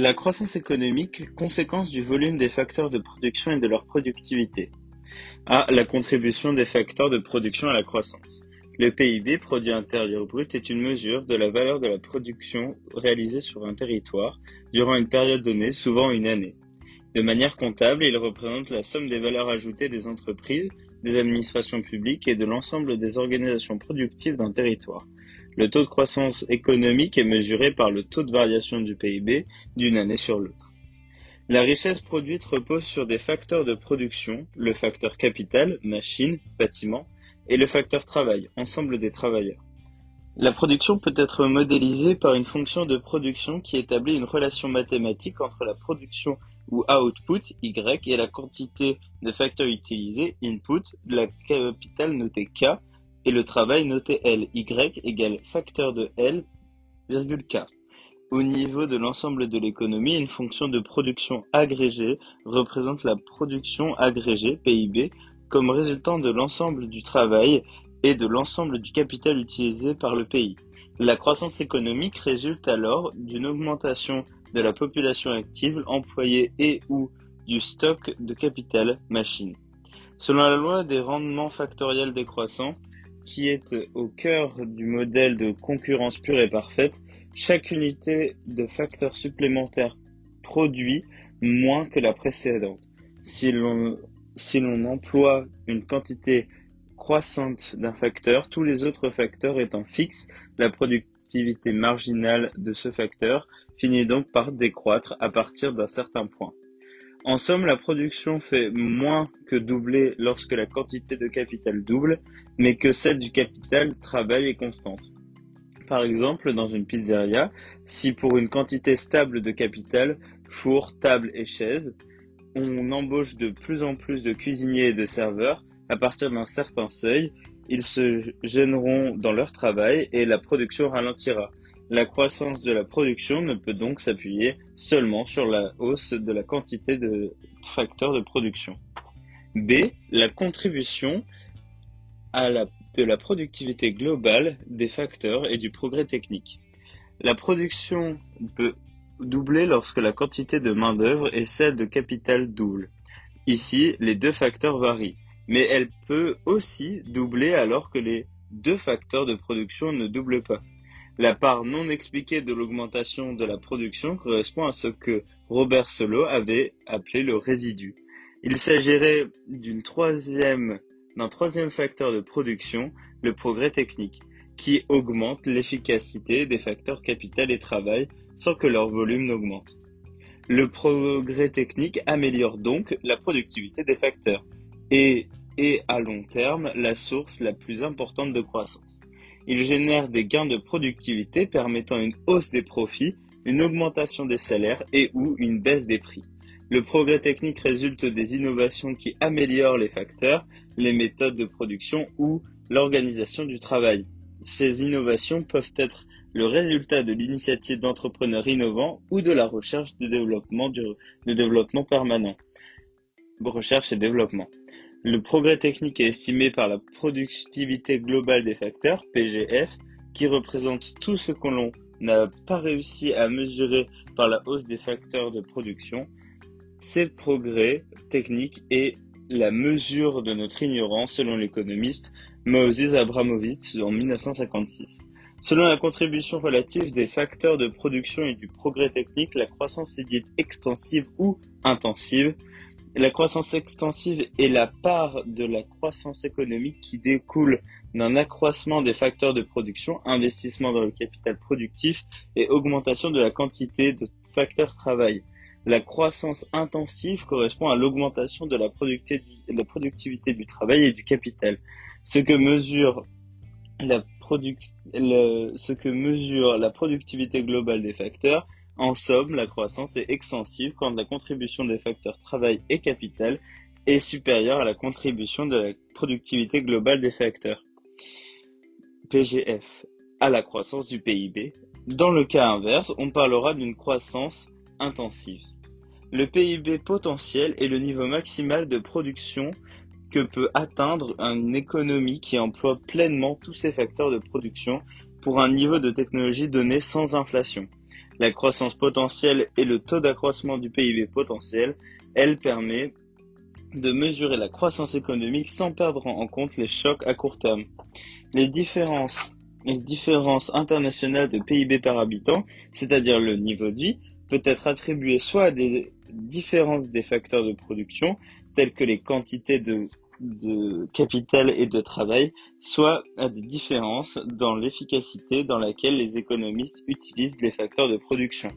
La croissance économique, conséquence du volume des facteurs de production et de leur productivité. A. La contribution des facteurs de production à la croissance. Le PIB, produit intérieur brut, est une mesure de la valeur de la production réalisée sur un territoire durant une période donnée, souvent une année. De manière comptable, il représente la somme des valeurs ajoutées des entreprises, des administrations publiques et de l'ensemble des organisations productives d'un territoire. Le taux de croissance économique est mesuré par le taux de variation du PIB d'une année sur l'autre. La richesse produite repose sur des facteurs de production, le facteur capital, machine, bâtiment, et le facteur travail, ensemble des travailleurs. La production peut être modélisée par une fonction de production qui établit une relation mathématique entre la production ou output, Y, et la quantité de facteurs utilisés, input, la capitale notée K, et le travail noté L, Y égale facteur de L, virgule K. Au niveau de l'ensemble de l'économie, une fonction de production agrégée représente la production agrégée, PIB, comme résultant de l'ensemble du travail et de l'ensemble du capital utilisé par le pays. La croissance économique résulte alors d'une augmentation de la population active, employée et ou du stock de capital machine. Selon la loi des rendements factoriels décroissants, qui est au cœur du modèle de concurrence pure et parfaite, chaque unité de facteur supplémentaire produit moins que la précédente. Si l'on si emploie une quantité croissante d'un facteur, tous les autres facteurs étant fixes, la productivité marginale de ce facteur finit donc par décroître à partir d'un certain point. En somme, la production fait moins que doubler lorsque la quantité de capital double, mais que celle du capital travail est constante. Par exemple, dans une pizzeria, si pour une quantité stable de capital, four, table et chaise, on embauche de plus en plus de cuisiniers et de serveurs, à partir d'un certain seuil, ils se gêneront dans leur travail et la production ralentira. La croissance de la production ne peut donc s'appuyer seulement sur la hausse de la quantité de facteurs de production. B. La contribution de la productivité globale des facteurs et du progrès technique. La production peut doubler lorsque la quantité de main-d'œuvre et celle de capital doublent. Ici, les deux facteurs varient, mais elle peut aussi doubler alors que les deux facteurs de production ne doublent pas. La part non expliquée de l'augmentation de la production correspond à ce que Robert Solow avait appelé le résidu. Il s'agirait d'une troisième, d'un troisième facteur de production, le progrès technique, qui augmente l'efficacité des facteurs capital et travail sans que leur volume n'augmente. Le progrès technique améliore donc la productivité des facteurs et est à long terme la source la plus importante de croissance. Il génère des gains de productivité permettant une hausse des profits, une augmentation des salaires et ou une baisse des prix. Le progrès technique résulte des innovations qui améliorent les facteurs, les méthodes de production ou l'organisation du travail. Ces innovations peuvent être le résultat de l'initiative d'entrepreneurs innovants ou de la recherche de développement, développement permanent. Recherche et développement. Le progrès technique est estimé par la productivité globale des facteurs, PGF, qui représente tout ce que l'on n'a pas réussi à mesurer par la hausse des facteurs de production. C'est le progrès technique et la mesure de notre ignorance selon l'économiste Moses Abramovitz en 1956. Selon la contribution relative des facteurs de production et du progrès technique, la croissance est dite extensive ou intensive. La croissance extensive est la part de la croissance économique qui découle d'un accroissement des facteurs de production, investissement dans le capital productif et augmentation de la quantité de facteurs travail. La croissance intensive correspond à l'augmentation de la productivité du travail et du capital. Ce que mesure la, ce que mesure la productivité globale des facteurs en somme, la croissance est extensive quand la contribution des facteurs travail et capital est supérieure à la contribution de la productivité globale des facteurs. PGF à la croissance du PIB. Dans le cas inverse, on parlera d'une croissance intensive. Le PIB potentiel est le niveau maximal de production que peut atteindre une économie qui emploie pleinement tous ses facteurs de production pour un niveau de technologie donné sans inflation. La croissance potentielle et le taux d'accroissement du PIB potentiel, elle permet de mesurer la croissance économique sans perdre en compte les chocs à court terme. Les différences, les différences internationales de PIB par habitant, c'est-à-dire le niveau de vie, peut être attribué soit à des différences des facteurs de production, tels que les quantités de de capital et de travail, soit à des différences dans l'efficacité dans laquelle les économistes utilisent les facteurs de production.